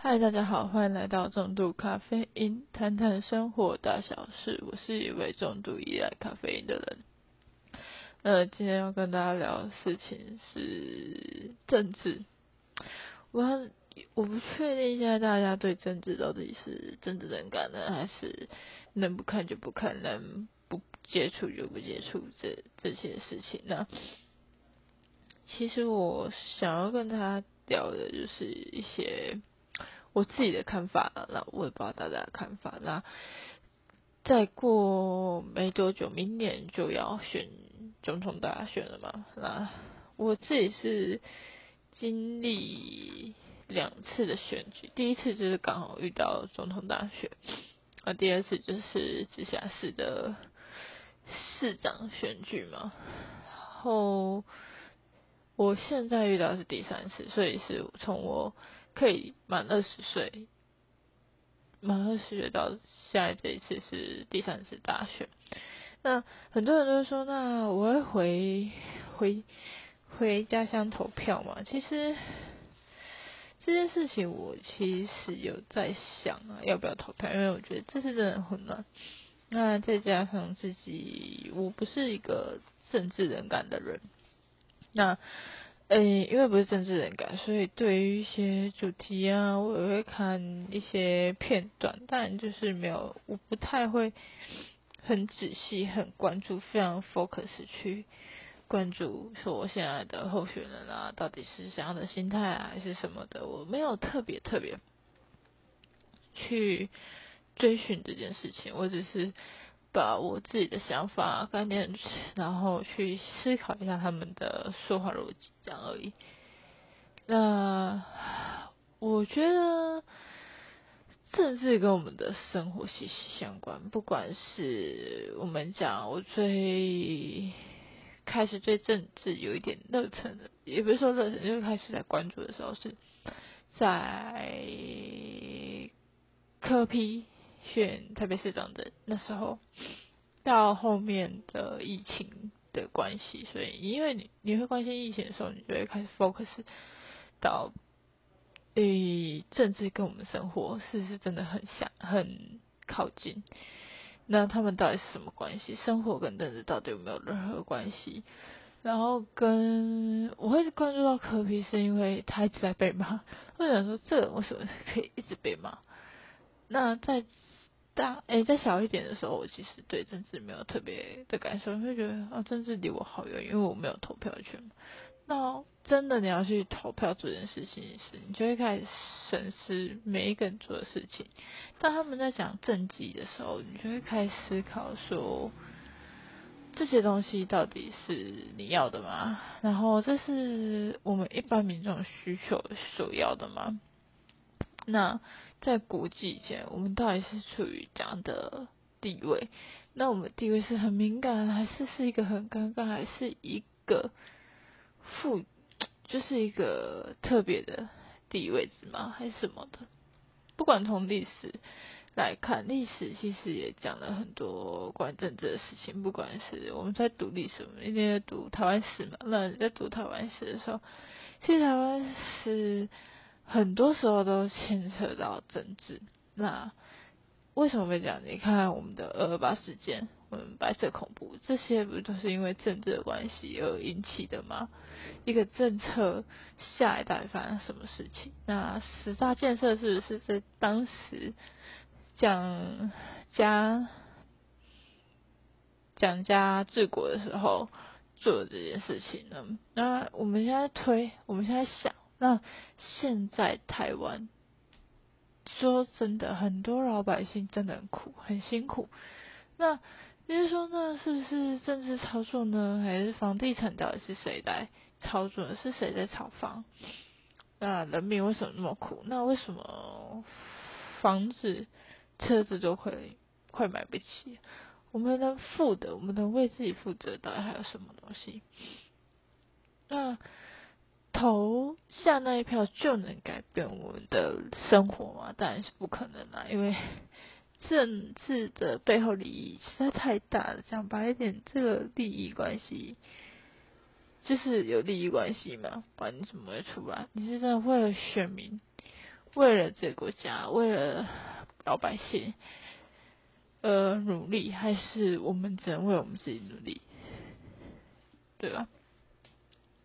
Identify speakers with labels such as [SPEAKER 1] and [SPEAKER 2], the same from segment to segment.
[SPEAKER 1] 嗨，大家好，欢迎来到重度咖啡因，谈谈生活大小事。我是一位重度依赖咖啡因的人。呃，今天要跟大家聊的事情是政治。我我不确定现在大家对政治到底是政治冷感呢，还是能不看就不看，能不接触就不接触这这些事情。那其实我想要跟他聊的就是一些。我自己的看法，那我也不知道大家的看法。那再过没多久，明年就要选总统大选了嘛。那我自己是经历两次的选举，第一次就是刚好遇到总统大选，啊，第二次就是直辖市的市长选举嘛。然后我现在遇到是第三次，所以是从我。可以满二十岁，满二十岁到现在这一次是第三次大选。那很多人都说，那我会回回回家乡投票嘛？其实这件事情我其实有在想啊，要不要投票？因为我觉得这次真的很混乱。那再加上自己，我不是一个政治人感的人，那。诶，因为不是政治人感，所以对于一些主题啊，我也会看一些片段，但就是没有，我不太会很仔细、很关注、非常 focus 去关注说我现在的候选人啊，到底是怎样的心态啊，还是什么的，我没有特别特别去追寻这件事情，我只是。把我自己的想法概念，然后去思考一下他们的说话逻辑，这样而已。那我觉得政治跟我们的生活息息相关，不管是我们讲我最开始对政治有一点热忱的，也不是说热忱，就是开始在关注的时候，是在科批。选台北市长的那时候，到后面的疫情的关系，所以因为你你会关心疫情的时候，你就会开始 focus 到，诶，政治跟我们生活是不是真的很像，很靠近。那他们到底是什么关系？生活跟政治到底有没有任何关系？然后跟我会关注到科比，是因为他一直在被骂。我想说，这人为什么可以一直被骂？那在大诶，在小一点的时候，我其实对政治没有特别的感受，你会觉得啊，政治离我好远，因为我没有投票权。那真的你要去投票这件事情时，你就会开始审视每一个人做的事情。当他们在讲政绩的时候，你就会开始思考说，这些东西到底是你要的吗？然后这是我们一般民众需求所要的吗？那。在国际间，我们到底是处于怎样的地位？那我们地位是很敏感，还是是一个很尴尬，还是一个负，就是一个特别的地位置吗？还是什么的？不管从历史来看，历史其实也讲了很多关于政治的事情。不管是我们在读历史，我们一定在读台湾史嘛？那在读台湾史的时候，其实台湾史。很多时候都牵扯到政治，那为什么会讲？你看我们的二二八事件，我们白色恐怖，这些不都是因为政治的关系而引起的吗？一个政策下一代发生什么事情？那十大建设是不是在当时蒋家蒋家治国的时候做的这件事情呢？那我们现在推，我们现在想。那现在台湾，说真的，很多老百姓真的很苦，很辛苦。那就是说，那是不是政治操作呢？还是房地产到底是谁在操作？是谁在炒房？那人民为什么那么苦？那为什么房子、车子都会快买不起？我们能负的，我们能为自己负责，到底还有什么东西？那？投下那一票就能改变我们的生活吗？当然是不可能啦，因为政治的背后利益实在太大了。讲白一点，这个利益关系就是有利益关系嘛，管你怎么会出来？你是真的为了选民，为了这个国家，为了老百姓，呃，努力，还是我们只能为我们自己努力，对吧？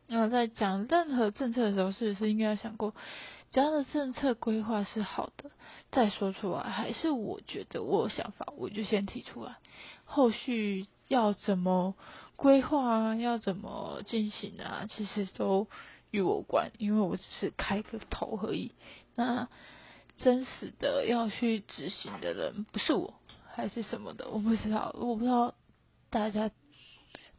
[SPEAKER 1] 那在讲任何政策的时候，是不是应该要想过，只要的政策规划是好的，再说出来，还是我觉得我有想法，我就先提出来，后续要怎么规划啊，要怎么进行啊，其实都与我关，因为我只是开个头而已。那真实的要去执行的人不是我，还是什么的，我不知道，我不知道大家。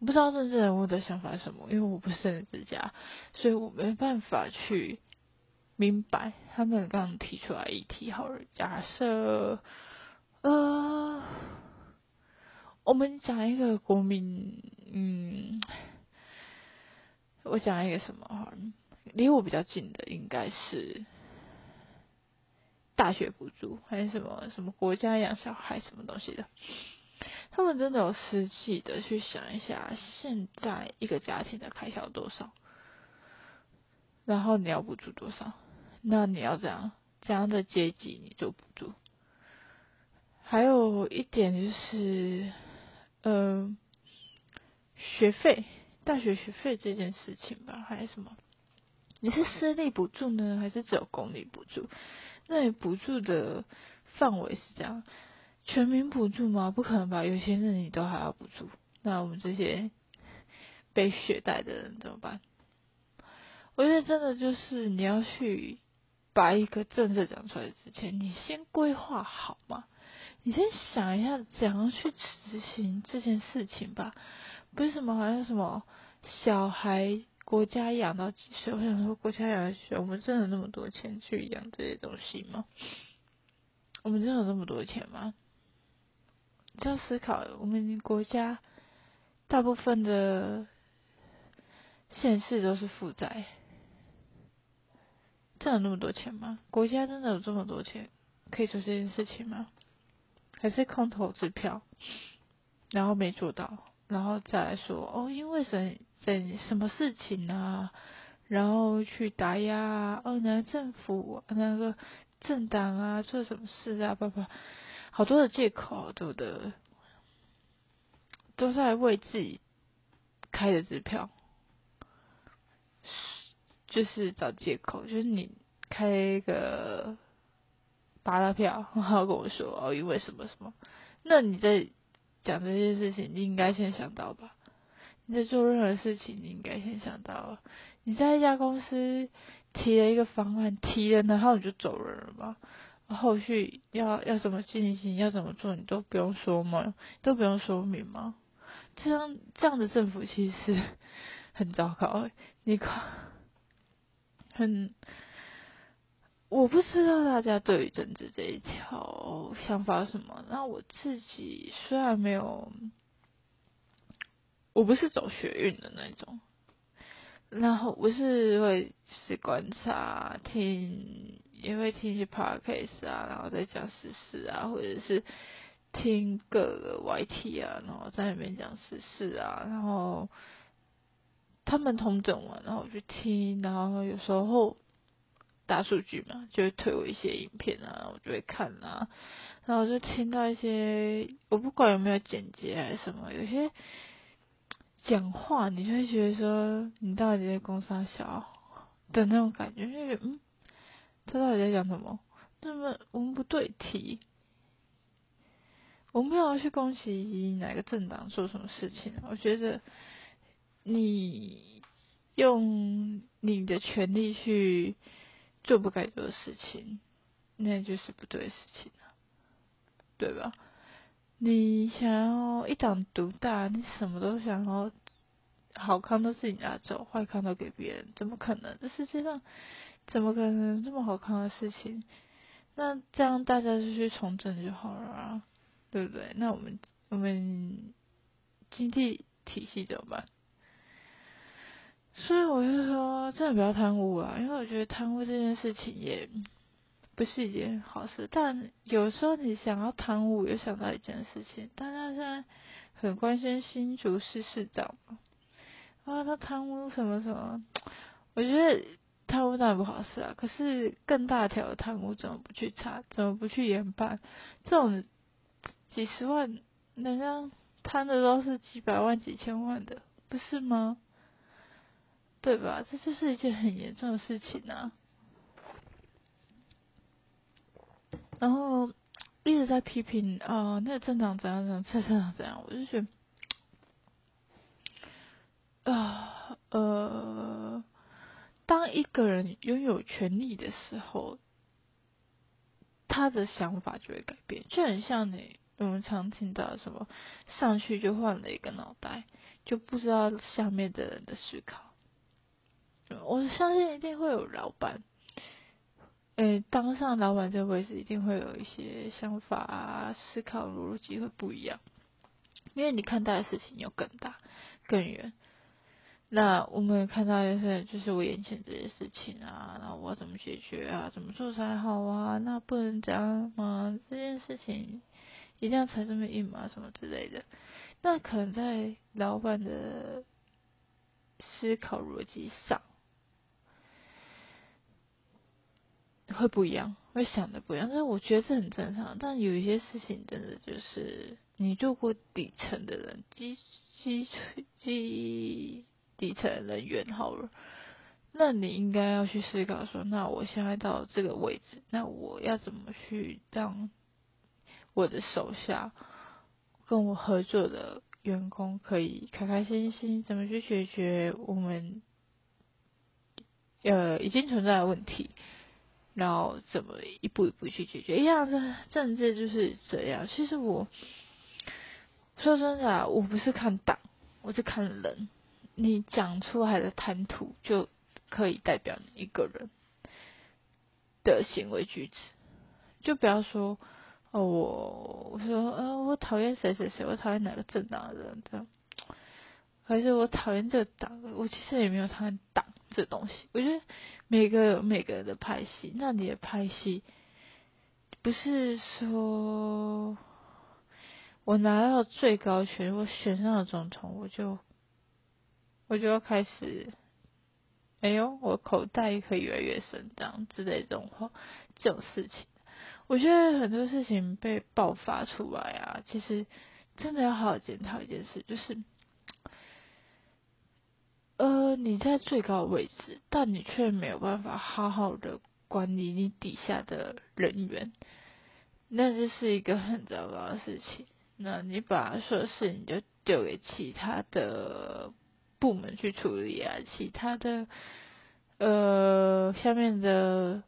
[SPEAKER 1] 不知道政治人物的想法是什么，因为我不是政治家，所以我没办法去明白他们刚提出来议题。好了，假设呃，我们讲一个国民，嗯，我讲一个什么哈，离我比较近的应该是大学补助，还是什么什么国家养小孩什么东西的。他们真的有实际的去想一下，现在一个家庭的开销多少，然后你要补助多少？那你要这样怎样的阶级你就补助？还有一点就是，呃，学费，大学学费这件事情吧，还是什么？你是私立补助呢，还是只有公立补助？那你补助的范围是这样？全民补助吗？不可能吧！有些人你都还要补助，那我们这些 被血贷的人怎么办？我觉得真的就是你要去把一个政策讲出来之前，你先规划好嘛，你先想一下怎样去执行这件事情吧。不是什么好像什么小孩国家养到几岁？我想说国家养到几岁？我们真的那么多钱去养这些东西吗？我们真的有那么多钱吗？就要思考，我们国家大部分的县市都是负债，真有那么多钱吗？国家真的有这么多钱可以做这件事情吗？还是空头支票，然后没做到，然后再来说哦，因为什什什么事情啊，然后去打压哦，那个政府那个政党啊，做什么事啊，爸爸。好多的借口，对不对？都在为自己开的支票，就是找借口。就是你开一个八大票，然后跟我说哦，因为什么什么？那你在讲这件事情，你应该先想到吧？你在做任何事情，你应该先想到。你在一家公司提了一个方案，提了，然后你就走人了吗？后续要要怎么进行，要怎么做，你都不用说吗？都不用说明吗？这样这样的政府其实很糟糕。你看，很，我不知道大家对于政治这一条想法什么。那我自己虽然没有，我不是走学运的那种。然后我是会是观察、听，也会听一些 podcast 啊，然后再讲时事啊，或者是听各个 YT 啊，然后在那边讲时事啊，然后他们通整完，然后我就听，然后有时候大数据嘛，就会推我一些影片啊，我就会看啊，然后就听到一些，我不管有没有剪辑还是什么，有些。讲话，你就会觉得说，你到底在攻啥小的那种感觉，就觉得嗯，他到底在讲什么？那么我们不对题，我们没有去攻击哪个政党做什么事情。我觉得你用你的权利去做不该做的事情，那就是不对的事情对吧？你想要一党独大，你什么都想要，好康都自己拿走，坏康都给别人，怎么可能？这世界上怎么可能这么好康的事情？那这样大家就去从政就好了啊，对不对？那我们我们经济体系怎么办？所以我就说，真的不要贪污啊，因为我觉得贪污这件事情也。不是一件好事，但有时候你想要贪污，又想到一件事情，大家现在很关心新竹市市长嘛，啊，他贪污什么什么？我觉得贪污当然不好事啊，可是更大条的贪污怎么不去查，怎么不去严办？这种几十万，人家贪的都是几百万、几千万的，不是吗？对吧？这就是一件很严重的事情啊。然后一直在批评啊，那个政党怎样怎样，蔡镇长怎样，我就觉得啊呃。当一个人拥有权利的时候，他的想法就会改变，就很像你我们常听到什么上去就换了一个脑袋，就不知道下面的人的思考。我相信一定会有老板，诶，当上老板这位置，一定会有一些想法啊，思考逻辑会不一样，因为你看待的事情有更大、更远。那我们看到的是，就是我眼前这些事情啊，那我怎么解决啊？怎么做才好啊？那不能这样吗？这件事情一定要踩这么硬吗？什么之类的？那可能在老板的思考逻辑上会不一样，会想的不一样。但是我觉得这很正常。但有一些事情真的就是你做过底层的人，基基基。底层人员好了，那你应该要去思考说，那我现在到这个位置，那我要怎么去让我的手下跟我合作的员工可以开开心心？怎么去解决我们呃已经存在的问题？然后怎么一步一步去解决？一样的政治就是这样。其实我说真的，我不是看党，我是看人。你讲出来的谈吐就可以代表你一个人的行为举止，就不要说哦，我我说呃，我讨厌谁谁谁，我讨厌哪个政党的人这样，还是我讨厌这个党，我其实也没有讨厌党这东西。我觉得每个有每个人的派系，那你的派系不是说我拿到最高权，我选上了总统，我就。我就要开始，哎呦，我口袋可以越来越深，这样之类这种话，这种事情，我觉得很多事情被爆发出来啊，其实真的要好好检讨一件事，就是，呃，你在最高位置，但你却没有办法好好的管理你底下的人员，那这是一个很糟糕的事情。那你把所有事情就丢给其他的。部门去处理啊，其他的呃下面的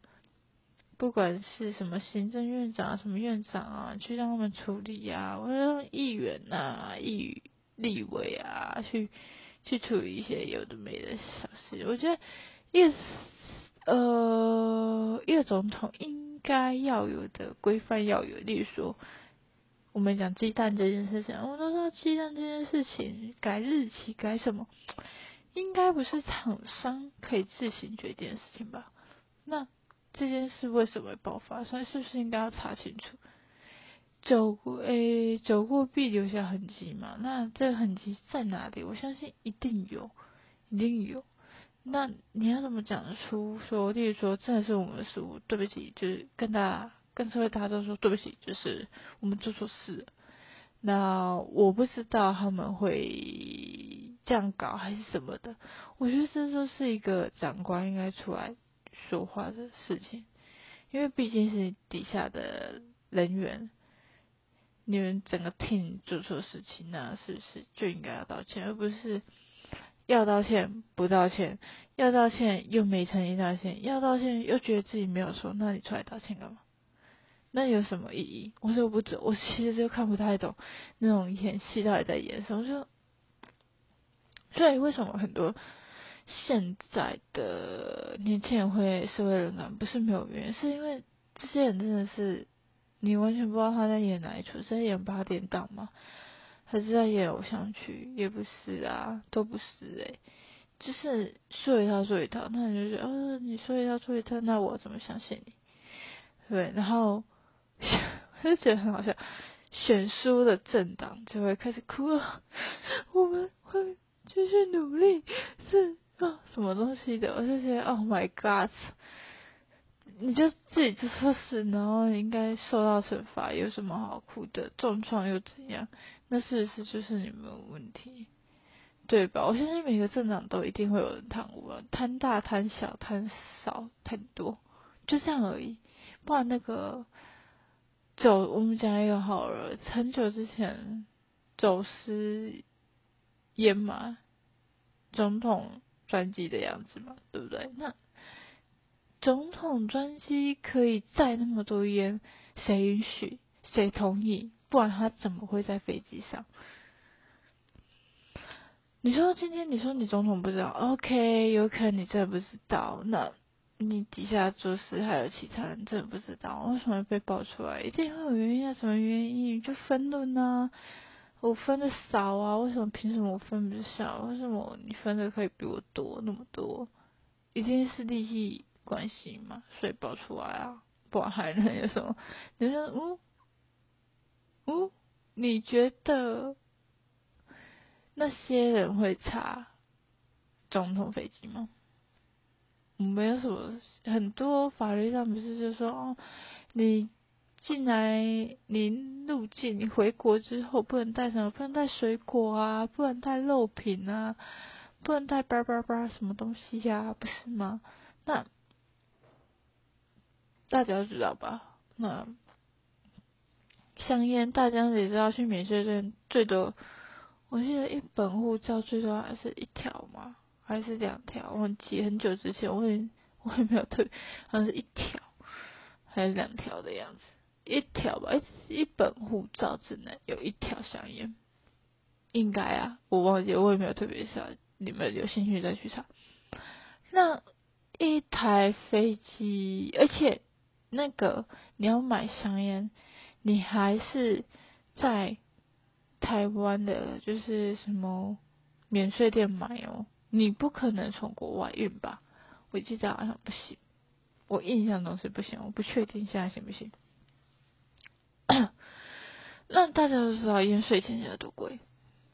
[SPEAKER 1] 不管是什么行政院长、什么院长啊，去让他们处理啊，或者议员呐、议立委啊去去处理一些有的没的小事。我觉得一呃一个总统应该要有的规范要有，例如说。我们讲鸡蛋这件事情，我们都说鸡蛋这件事情改日期改什么，应该不是厂商可以自行决定的事情吧？那这件事为什么会爆发？所以是不是应该要查清楚？走过诶，走过必留下痕迹嘛？那这痕迹在哪里？我相信一定有，一定有。那你要怎么讲出说，例如说，真的是我们的失误，对不起，就是跟大家。跟社会大众说对不起，就是我们做错事。那我不知道他们会这样搞还是什么的。我觉得这就是一个长官应该出来说话的事情，因为毕竟是底下的人员，你们整个 team 做错事情，那是不是就应该要道歉，而不是要道歉不道歉，要道歉又没诚意道歉，要道歉又觉得自己没有错，那你出来道歉干嘛？那有什么意义？我说不走，我其实就看不太懂那种演戏到底在演什么。就所以为什么很多现在的年轻人会社会人感，不是没有原因，是因为这些人真的是你完全不知道他在演哪一出，是在演八点档吗？还是在演偶像剧？也不是啊，都不是哎，就是说一套说一套，那你就觉得，哦，你说一套说一套，那我怎么相信你？对，然后。我就觉得很好笑，选输的政党就会开始哭了。我们会继续努力，是啊什么东西的，我就觉得 Oh my God，你就自己就说是，然后应该受到惩罚，有什么好哭的？重创又怎样？那事实就是你们有问题，对吧？我相信每个镇长都一定会有人贪污啊，贪大、贪小、贪少、贪多，就这样而已。不然那个走，我们讲一个好了，很久之前走私烟嘛，总统专机的样子嘛，对不对？那总统专机可以载那么多烟，谁允许？谁同意？不然他怎么会在飞机上？你说今天你说你总统不知道，OK，有可能你真的不知道。那你底下做事还有其他人真的不知道，为什么被爆出来？一定会有原因啊，什么原因？就分论啊，我分的少啊，为什么凭什么我分不少？为什么你分的可以比我多那么多？一定是利益关系嘛，所以爆出来啊，不然还能有什么？你说嗯？嗯，你觉得那些人会查总统飞机吗？没有什么，很多法律上不是就说哦，你进来，你入境，你回国之后不能带什么，不能带水果啊，不能带肉品啊，不能带叭叭叭什么东西呀，不是吗？那大家知道吧？那。香烟，大家也知道去免税店最多，我记得一本护照最多还是一条嘛？还是两条？忘记很久之前，我也 我也没有特别，好像是一条还是两条的样子，一条吧，一一本护照只能有一条香烟，应该啊，我忘记，我也没有特别查，你们有兴趣再去查。那一台飞机，而且那个你要买香烟。你还是在台湾的，就是什么免税店买哦，你不可能从国外运吧？我记得好像不行，我印象中是不行，我不确定现在行不行。那大家都知道烟税钱现在多贵，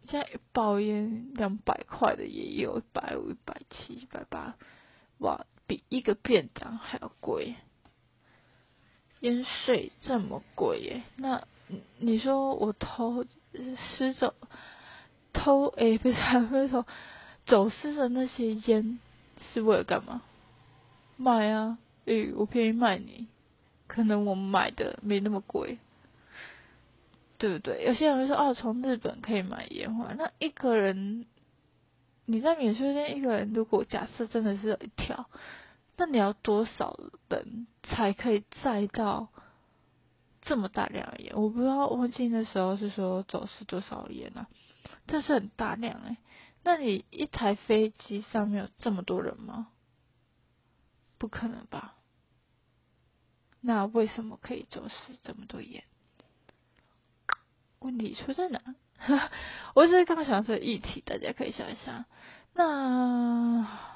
[SPEAKER 1] 现在一包烟两百块的也有，一百五、一百七、一百八，哇，比一个便当还要贵。烟税这么贵耶？那你说我偷失走偷诶，不是不是偷走私的那些烟是为了干嘛？卖啊！诶，我便宜卖你，可能我买的没那么贵，对不对？有些人说哦，从日本可以买烟花，那一个人你在免税店一个人，如果假设真的是有一条。那你要多少人才可以载到这么大量的烟？我不知道我记的时候是说走私多少烟啊？这是很大量哎。那你一台飞机上面有这么多人吗？不可能吧？那为什么可以走私这么多烟？问题出在哪？我只是刚想这议题，大家可以想一想。那。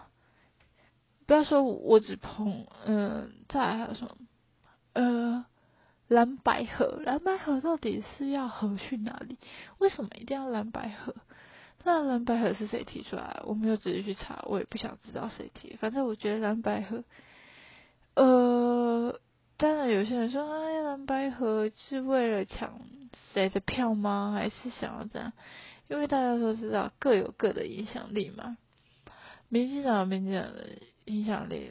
[SPEAKER 1] 不要说我只碰，嗯，再来还有什么？呃，蓝百合，蓝百合到底是要合去哪里？为什么一定要蓝百合？那蓝百合是谁提出来？我没有仔细去查，我也不想知道谁提。反正我觉得蓝百合，呃，当然有些人说，哎，蓝百合是为了抢谁的票吗？还是想要这样？因为大家都知道各有各的影响力嘛。民进党民进党的影响力，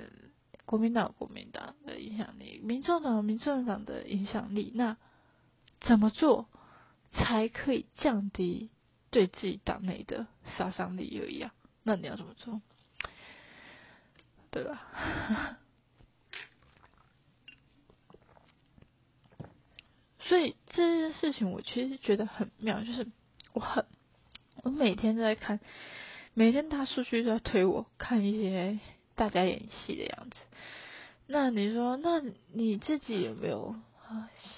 [SPEAKER 1] 国民党国民党的影响力，民众党民众党的影响力。那怎么做才可以降低对自己党内的杀伤力？又一样，那你要怎么做？对吧？所以这件事情我其实觉得很妙，就是我很我每天都在看。每天大数据都在推我看一些大家演戏的样子，那你说，那你自己有没有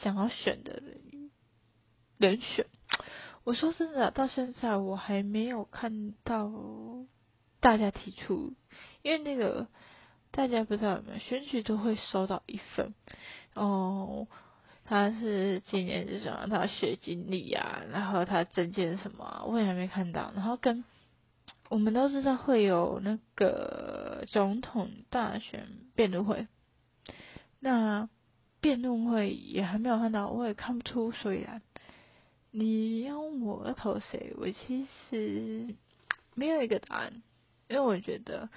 [SPEAKER 1] 想要选的人人选？我说真的，到现在我还没有看到大家提出，因为那个大家不知道有没有选举都会收到一份，哦，他是今年是什么？他学经历啊，然后他证件什么，我也还没看到，然后跟。我们都知道会有那个总统大选辩论会，那辩论会也还没有看到，我也看不出所以然。你要我投谁？我其实没有一个答案，因为我觉得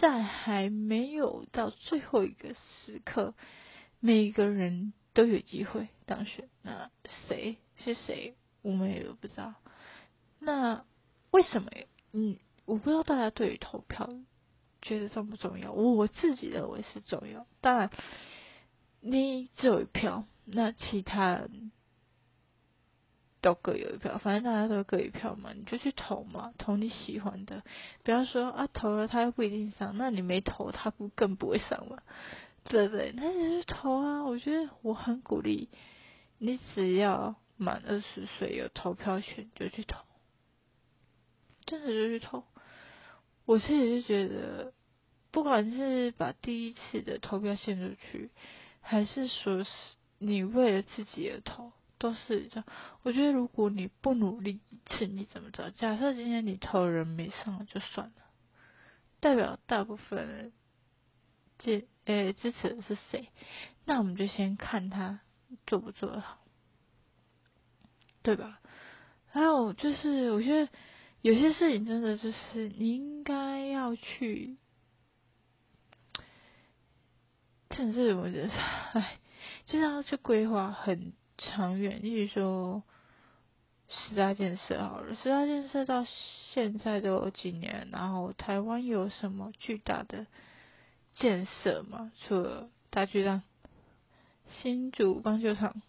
[SPEAKER 1] 在还没有到最后一个时刻，每一个人都有机会当选。那谁是谁，我们也不知道。那为什么？嗯，我不知道大家对于投票觉得重不重要？我我自己认为是重要。当然，你只有一票，那其他人都各有一票，反正大家都各一票嘛，你就去投嘛，投你喜欢的。不要说啊，投了他又不一定上，那你没投他不更不会上吗？对不对？那你就投啊！我觉得我很鼓励你，只要满二十岁有投票权就去投。真的就去投，我自己就觉得，不管是把第一次的投票献出去，还是说是你为了自己而投，都是这样。我觉得如果你不努力一次，你怎么着？假设今天你投人没上就算了，代表大部分人支诶支持的是谁？那我们就先看他做不做得好，对吧？还有就是，我觉得。有些事情真的就是你应该要去，甚至我觉得，哎，就是要去规划很长远。例如说，十大建设好了，十大建设到现在都有几年，然后台湾有什么巨大的建设吗？除了大巨蛋、新竹棒球场，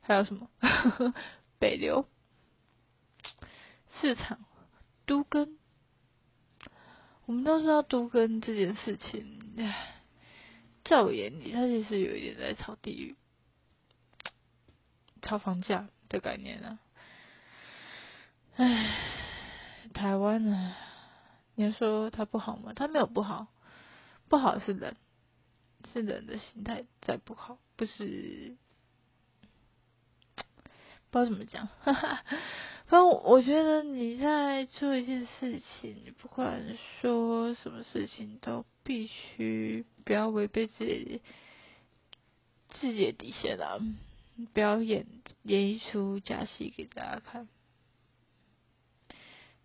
[SPEAKER 1] 还有什么？北流？市场都跟，我们都知道都跟这件事情，在我眼里，它其实有一点在炒地域、炒房价的概念啊。唉，台湾呢，你说它不好吗？它没有不好，不好是人，是人的心态在不好，不是，不知道怎么讲，哈哈。反正我觉得你在做一件事情，不管说什么事情，都必须不要违背自己自己的底线啊！不要演演一出假戏给大家看。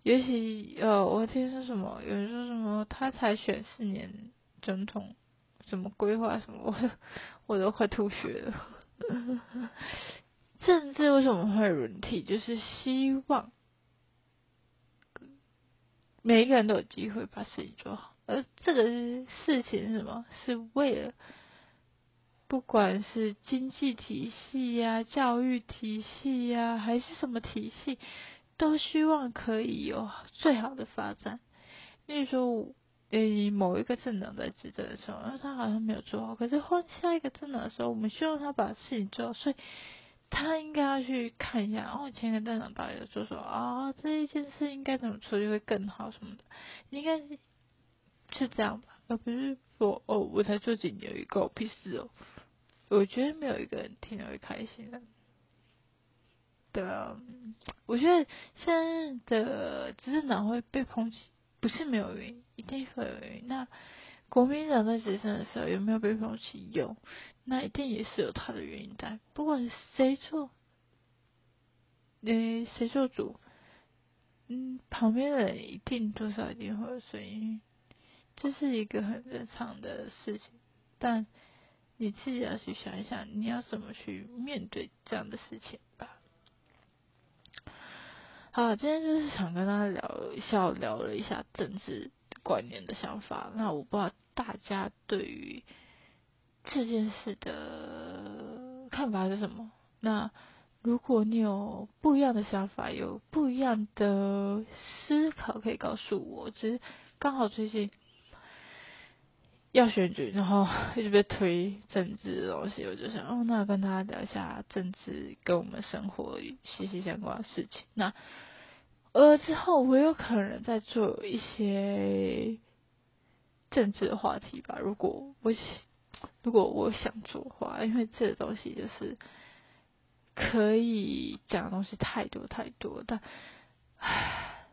[SPEAKER 1] 尤其呃，我听说什么，有人说什么他才选四年总统，怎么规划什么，我我都快吐血了。政治为什么会轮替？就是希望每一个人都有机会把事情做好，而这个事情是什么？是为了不管是经济体系呀、教育体系呀，还是什么体系，都希望可以有最好的发展。例如说，呃，某一个政党在执政的时候，他好像没有做好，可是换下一个政党的时候，我们希望他把事情做好，所以。他应该要去看一下，哦，前个站长到底就说啊，这一件事应该怎么处理会更好什么的，应该是是这样吧，而不是说哦，我才做几年一个屁事哦，我觉得没有一个人听了会开心的。对啊，我觉得现在的执政党会被抨击，不是没有原因，一定会有原因。那国民党在执政的时候有没有被抨击？有。那一定也是有他的原因在，不管谁做，诶，谁做主，嗯，旁边的人一定多少一定会有声音，这是一个很正常的事情。但你自己要去想一想，你要怎么去面对这样的事情吧。好，今天就是想跟大家聊一下，聊了一下政治观念的想法。那我不知道大家对于。这件事的看法是什么？那如果你有不一样的想法，有不一样的思考，可以告诉我。只是刚好最近要选举，然后一直被推政治的东西，我就想，哦，那跟大家聊一下政治跟我们生活息息相关的事情。那呃之后我有可能在做一些政治的话题吧。如果我。如果我想做的话，因为这个东西就是可以讲的东西太多太多，但唉，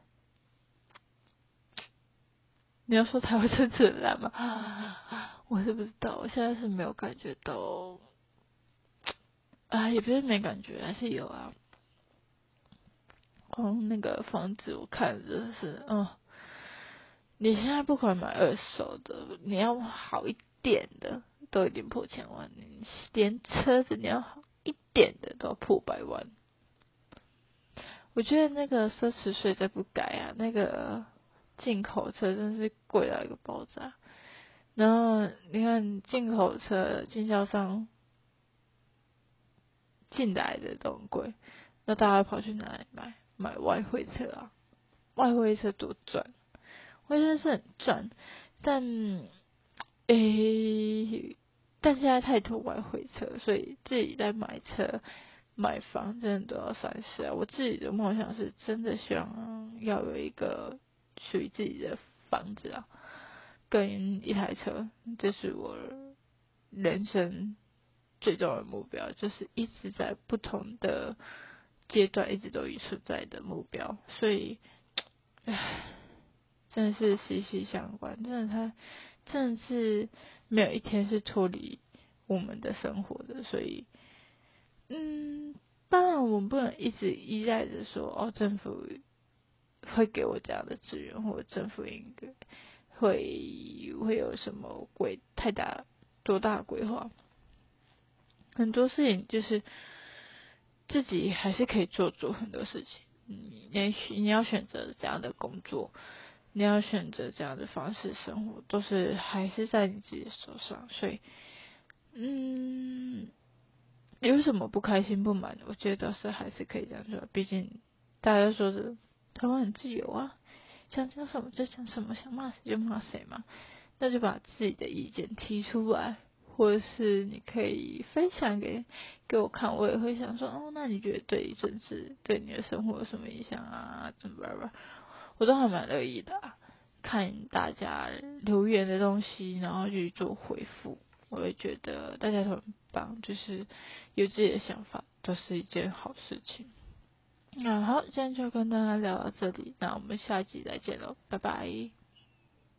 [SPEAKER 1] 你要说台湾政治很烂吗？我是不知道，我现在是没有感觉到，啊，也不是没感觉，还是有啊。光那个房子我看着是，嗯，你现在不可能买二手的，你要好一点的都已经破千万，连车子你要好一点的都要破百万。我觉得那个奢侈税再不改啊，那个进口车真是贵到一个爆炸。然后你看进口车经销商进来的都很贵，那大家跑去哪里买？买外汇车啊，外汇车多赚，外汇车是很赚，但诶，但现在太多外汇车，所以自己在买车、买房真的都要三思啊。我自己的梦想是真的想要有一个属于自己的房子啊，跟一台车，这是我人生最重要的目标，就是一直在不同的。阶段一直都存在的目标，所以，唉，真的是息息相关。真的，他真的是没有一天是脱离我们的生活的。所以，嗯，当然我们不能一直依赖着说，哦，政府会给我这样的资源，或者政府应该会会有什么规太大多大规划。很多事情就是。自己还是可以做做很多事情，你你你要选择这样的工作，你要选择这样的方式生活，都是还是在你自己手上。所以，嗯，有什么不开心不满，我觉得是还是可以这样说。毕竟大家说的台湾很自由啊，想讲什么就讲什么，想骂谁就骂谁嘛，那就把自己的意见提出来。或者是你可以分享给给我看，我也会想说，哦，那你觉得对政治对你的生活有什么影响啊？怎么办？我都还蛮乐意的，看大家留言的东西，然后去做回复，我会觉得大家都很棒，就是有自己的想法，都是一件好事情。那好，今天就跟大家聊到这里，那我们下集再见喽，拜拜。